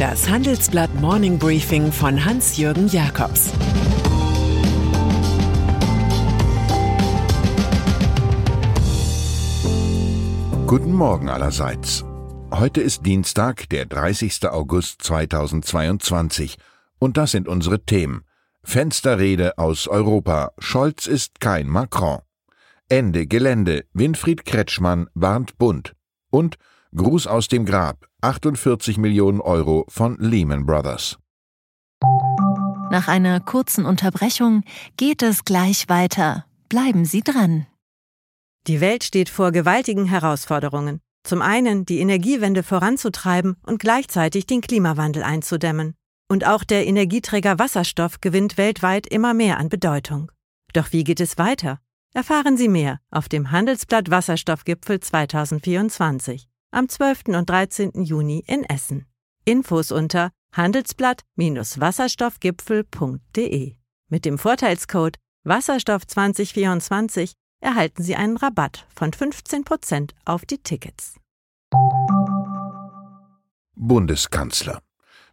Das Handelsblatt Morning Briefing von Hans-Jürgen Jakobs Guten Morgen allerseits. Heute ist Dienstag, der 30. August 2022, und das sind unsere Themen. Fensterrede aus Europa. Scholz ist kein Macron. Ende Gelände. Winfried Kretschmann warnt Bund. Und Gruß aus dem Grab. 48 Millionen Euro von Lehman Brothers. Nach einer kurzen Unterbrechung geht es gleich weiter. Bleiben Sie dran. Die Welt steht vor gewaltigen Herausforderungen. Zum einen die Energiewende voranzutreiben und gleichzeitig den Klimawandel einzudämmen. Und auch der Energieträger Wasserstoff gewinnt weltweit immer mehr an Bedeutung. Doch wie geht es weiter? Erfahren Sie mehr auf dem Handelsblatt Wasserstoffgipfel 2024 am 12. und 13. Juni in Essen. Infos unter handelsblatt-wasserstoffgipfel.de. Mit dem Vorteilscode Wasserstoff 2024 erhalten Sie einen Rabatt von 15% auf die Tickets. Bundeskanzler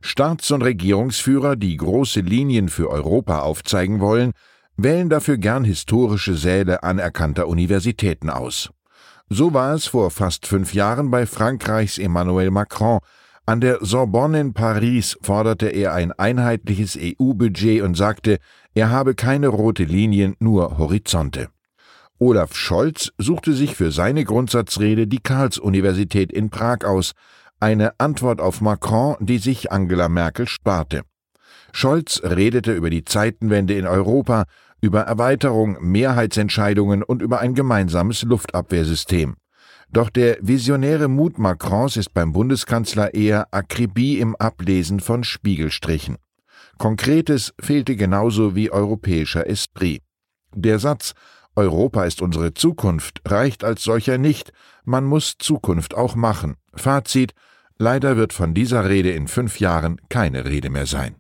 Staats- und Regierungsführer, die große Linien für Europa aufzeigen wollen, wählen dafür gern historische Säle anerkannter Universitäten aus. So war es vor fast fünf Jahren bei Frankreichs Emmanuel Macron. An der Sorbonne in Paris forderte er ein einheitliches EU-Budget und sagte, er habe keine rote Linien, nur Horizonte. Olaf Scholz suchte sich für seine Grundsatzrede die Karls-Universität in Prag aus, eine Antwort auf Macron, die sich Angela Merkel sparte. Scholz redete über die Zeitenwende in Europa, über Erweiterung, Mehrheitsentscheidungen und über ein gemeinsames Luftabwehrsystem. Doch der visionäre Mut Macrons ist beim Bundeskanzler eher Akribie im Ablesen von Spiegelstrichen. Konkretes fehlte genauso wie europäischer Esprit. Der Satz Europa ist unsere Zukunft reicht als solcher nicht, man muss Zukunft auch machen. Fazit Leider wird von dieser Rede in fünf Jahren keine Rede mehr sein.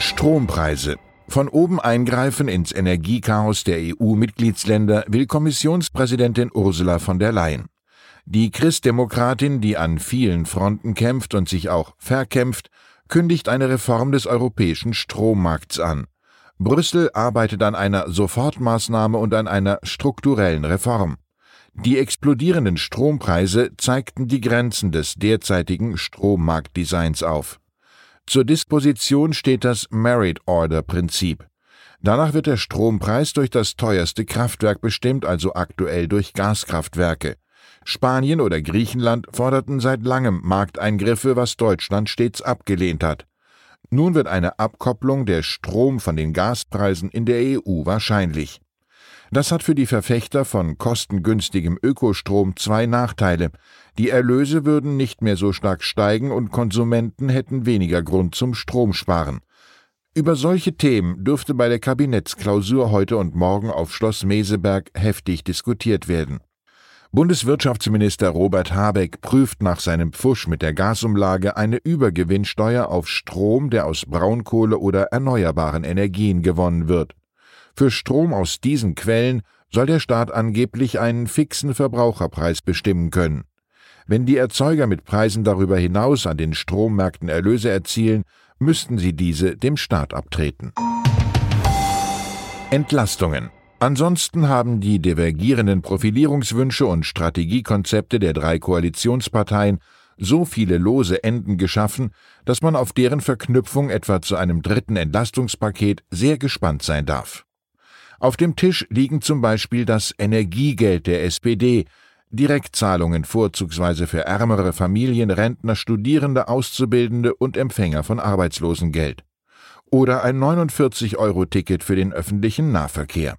Strompreise. Von oben eingreifen ins Energiechaos der EU-Mitgliedsländer will Kommissionspräsidentin Ursula von der Leyen. Die Christdemokratin, die an vielen Fronten kämpft und sich auch verkämpft, kündigt eine Reform des europäischen Strommarkts an. Brüssel arbeitet an einer Sofortmaßnahme und an einer strukturellen Reform. Die explodierenden Strompreise zeigten die Grenzen des derzeitigen Strommarktdesigns auf. Zur Disposition steht das Merit Order Prinzip. Danach wird der Strompreis durch das teuerste Kraftwerk bestimmt, also aktuell durch Gaskraftwerke. Spanien oder Griechenland forderten seit langem Markteingriffe, was Deutschland stets abgelehnt hat. Nun wird eine Abkopplung der Strom von den Gaspreisen in der EU wahrscheinlich. Das hat für die Verfechter von kostengünstigem Ökostrom zwei Nachteile. Die Erlöse würden nicht mehr so stark steigen und Konsumenten hätten weniger Grund zum Stromsparen. Über solche Themen dürfte bei der Kabinettsklausur heute und morgen auf Schloss Meseberg heftig diskutiert werden. Bundeswirtschaftsminister Robert Habeck prüft nach seinem Pfusch mit der Gasumlage eine Übergewinnsteuer auf Strom, der aus Braunkohle oder erneuerbaren Energien gewonnen wird. Für Strom aus diesen Quellen soll der Staat angeblich einen fixen Verbraucherpreis bestimmen können. Wenn die Erzeuger mit Preisen darüber hinaus an den Strommärkten Erlöse erzielen, müssten sie diese dem Staat abtreten. Entlastungen. Ansonsten haben die divergierenden Profilierungswünsche und Strategiekonzepte der drei Koalitionsparteien so viele lose Enden geschaffen, dass man auf deren Verknüpfung etwa zu einem dritten Entlastungspaket sehr gespannt sein darf. Auf dem Tisch liegen zum Beispiel das Energiegeld der SPD, Direktzahlungen vorzugsweise für ärmere Familien, Rentner, Studierende, Auszubildende und Empfänger von Arbeitslosengeld. Oder ein 49-Euro-Ticket für den öffentlichen Nahverkehr.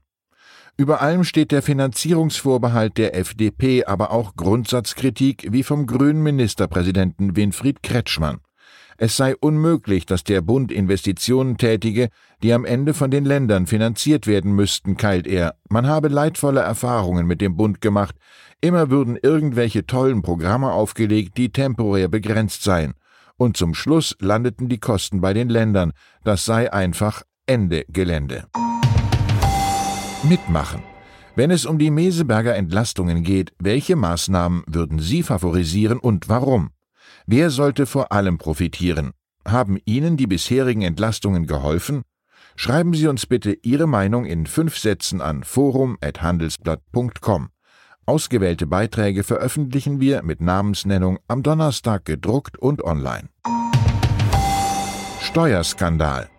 Über allem steht der Finanzierungsvorbehalt der FDP, aber auch Grundsatzkritik wie vom grünen Ministerpräsidenten Winfried Kretschmann. Es sei unmöglich, dass der Bund Investitionen tätige, die am Ende von den Ländern finanziert werden müssten, keilt er. Man habe leidvolle Erfahrungen mit dem Bund gemacht. Immer würden irgendwelche tollen Programme aufgelegt, die temporär begrenzt seien. Und zum Schluss landeten die Kosten bei den Ländern. Das sei einfach Ende Gelände. Mitmachen. Wenn es um die Meseberger Entlastungen geht, welche Maßnahmen würden Sie favorisieren und warum? Wer sollte vor allem profitieren? Haben Ihnen die bisherigen Entlastungen geholfen? Schreiben Sie uns bitte Ihre Meinung in fünf Sätzen an forum.handelsblatt.com. Ausgewählte Beiträge veröffentlichen wir mit Namensnennung am Donnerstag gedruckt und online. Steuerskandal.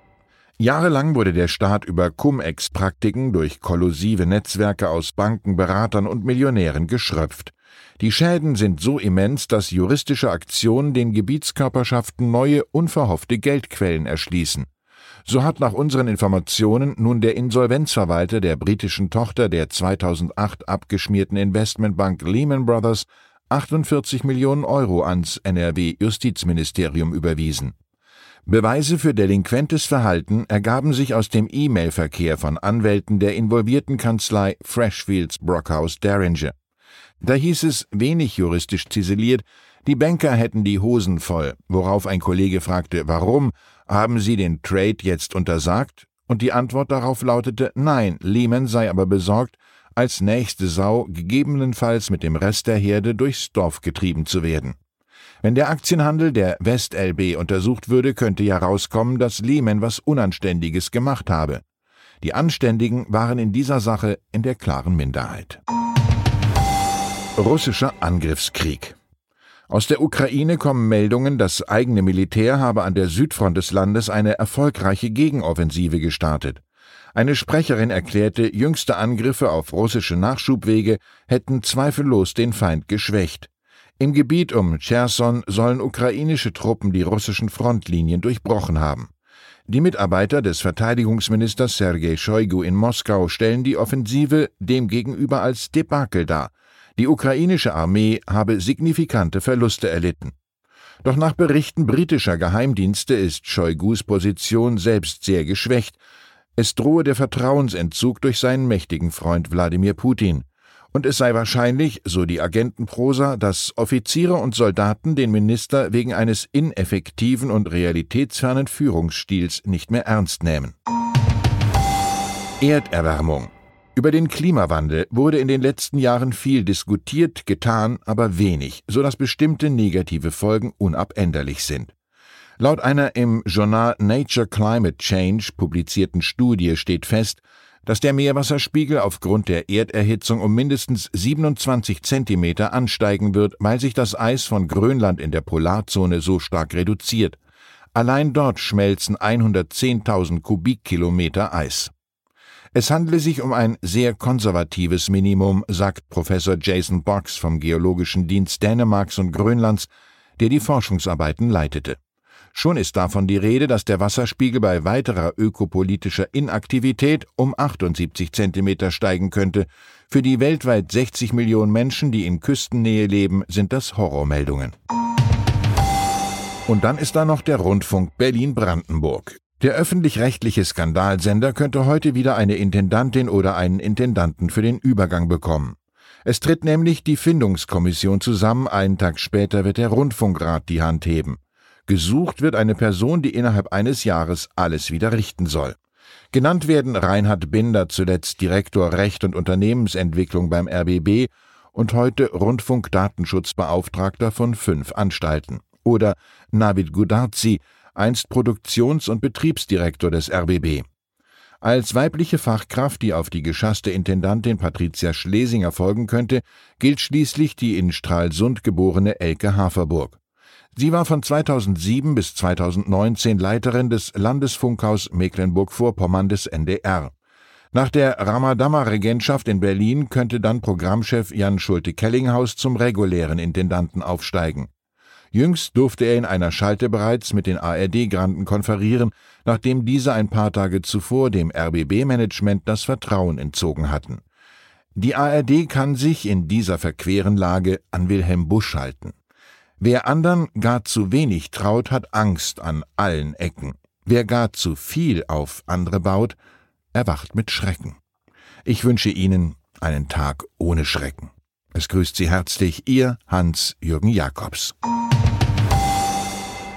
Jahrelang wurde der Staat über Cum-Ex-Praktiken durch kollusive Netzwerke aus Banken, Beratern und Millionären geschröpft. Die Schäden sind so immens, dass juristische Aktionen den Gebietskörperschaften neue, unverhoffte Geldquellen erschließen. So hat nach unseren Informationen nun der Insolvenzverwalter der britischen Tochter der 2008 abgeschmierten Investmentbank Lehman Brothers 48 Millionen Euro ans NRW-Justizministerium überwiesen. Beweise für delinquentes Verhalten ergaben sich aus dem E-Mail-Verkehr von Anwälten der involvierten Kanzlei Freshfields Brockhaus Derringer. Da hieß es, wenig juristisch ziseliert, die Banker hätten die Hosen voll, worauf ein Kollege fragte, warum, haben Sie den Trade jetzt untersagt? Und die Antwort darauf lautete, nein, Lehman sei aber besorgt, als nächste Sau gegebenenfalls mit dem Rest der Herde durchs Dorf getrieben zu werden. Wenn der Aktienhandel der WestLB untersucht würde, könnte ja rauskommen, dass Lehman was Unanständiges gemacht habe. Die Anständigen waren in dieser Sache in der klaren Minderheit. Russischer Angriffskrieg aus der Ukraine kommen Meldungen, das eigene Militär habe an der Südfront des Landes eine erfolgreiche Gegenoffensive gestartet. Eine Sprecherin erklärte, jüngste Angriffe auf russische Nachschubwege hätten zweifellos den Feind geschwächt. Im Gebiet um Cherson sollen ukrainische Truppen die russischen Frontlinien durchbrochen haben. Die Mitarbeiter des Verteidigungsministers Sergei Shoigu in Moskau stellen die Offensive demgegenüber als Debakel dar. Die ukrainische Armee habe signifikante Verluste erlitten. Doch nach Berichten britischer Geheimdienste ist Shoigus Position selbst sehr geschwächt. Es drohe der Vertrauensentzug durch seinen mächtigen Freund Wladimir Putin und es sei wahrscheinlich, so die Agentenprosa, dass Offiziere und Soldaten den Minister wegen eines ineffektiven und realitätsfernen Führungsstils nicht mehr ernst nehmen. Erderwärmung über den Klimawandel wurde in den letzten Jahren viel diskutiert, getan, aber wenig, so dass bestimmte negative Folgen unabänderlich sind. Laut einer im Journal Nature Climate Change publizierten Studie steht fest, dass der Meerwasserspiegel aufgrund der Erderhitzung um mindestens 27 Zentimeter ansteigen wird, weil sich das Eis von Grönland in der Polarzone so stark reduziert. Allein dort schmelzen 110.000 Kubikkilometer Eis. Es handle sich um ein sehr konservatives Minimum, sagt Professor Jason Box vom Geologischen Dienst Dänemarks und Grönlands, der die Forschungsarbeiten leitete. Schon ist davon die Rede, dass der Wasserspiegel bei weiterer ökopolitischer Inaktivität um 78 Zentimeter steigen könnte. Für die weltweit 60 Millionen Menschen, die in Küstennähe leben, sind das Horrormeldungen. Und dann ist da noch der Rundfunk Berlin-Brandenburg. Der öffentlich-rechtliche Skandalsender könnte heute wieder eine Intendantin oder einen Intendanten für den Übergang bekommen. Es tritt nämlich die Findungskommission zusammen, einen Tag später wird der Rundfunkrat die Hand heben. Gesucht wird eine Person, die innerhalb eines Jahres alles wieder richten soll. Genannt werden Reinhard Binder, zuletzt Direktor Recht und Unternehmensentwicklung beim RBB und heute Rundfunkdatenschutzbeauftragter von fünf Anstalten. Oder Navid Gudarzi, einst Produktions- und Betriebsdirektor des RBB. Als weibliche Fachkraft, die auf die geschasste Intendantin Patricia Schlesinger folgen könnte, gilt schließlich die in Stralsund geborene Elke Haferburg. Sie war von 2007 bis 2019 Leiterin des Landesfunkhaus Mecklenburg-Vorpommern des NDR. Nach der Ramadammer-Regentschaft in Berlin könnte dann Programmchef Jan Schulte-Kellinghaus zum regulären Intendanten aufsteigen. Jüngst durfte er in einer Schalte bereits mit den ARD-Granden konferieren, nachdem diese ein paar Tage zuvor dem RBB-Management das Vertrauen entzogen hatten. Die ARD kann sich in dieser verqueren Lage an Wilhelm Busch halten. Wer andern gar zu wenig traut, hat Angst an allen Ecken. Wer gar zu viel auf andere baut, erwacht mit Schrecken. Ich wünsche Ihnen einen Tag ohne Schrecken. Es grüßt Sie herzlich Ihr Hans-Jürgen Jakobs.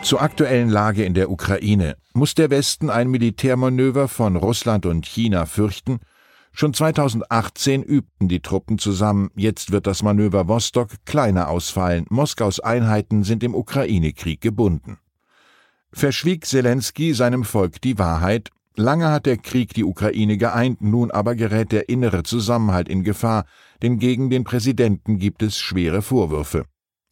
Zur aktuellen Lage in der Ukraine. Muss der Westen ein Militärmanöver von Russland und China fürchten? Schon 2018 übten die Truppen zusammen, jetzt wird das Manöver Vostok kleiner ausfallen, Moskaus Einheiten sind im Ukraine-Krieg gebunden. Verschwieg Zelensky seinem Volk die Wahrheit, lange hat der Krieg die Ukraine geeint, nun aber gerät der innere Zusammenhalt in Gefahr, denn gegen den Präsidenten gibt es schwere Vorwürfe.